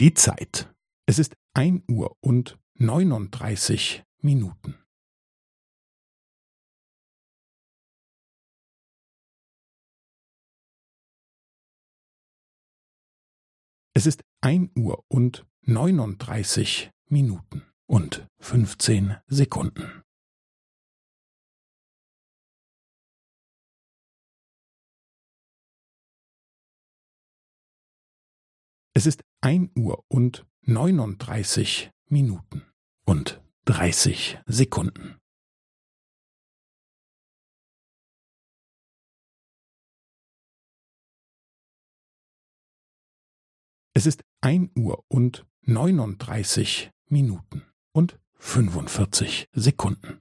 Die Zeit. Es ist ein Uhr und neununddreißig Minuten. Es ist ein Uhr und neununddreißig Minuten und fünfzehn Sekunden. Es ist ein Uhr und neununddreißig Minuten und dreißig Sekunden. Es ist ein Uhr und neununddreißig Minuten und fünfundvierzig Sekunden.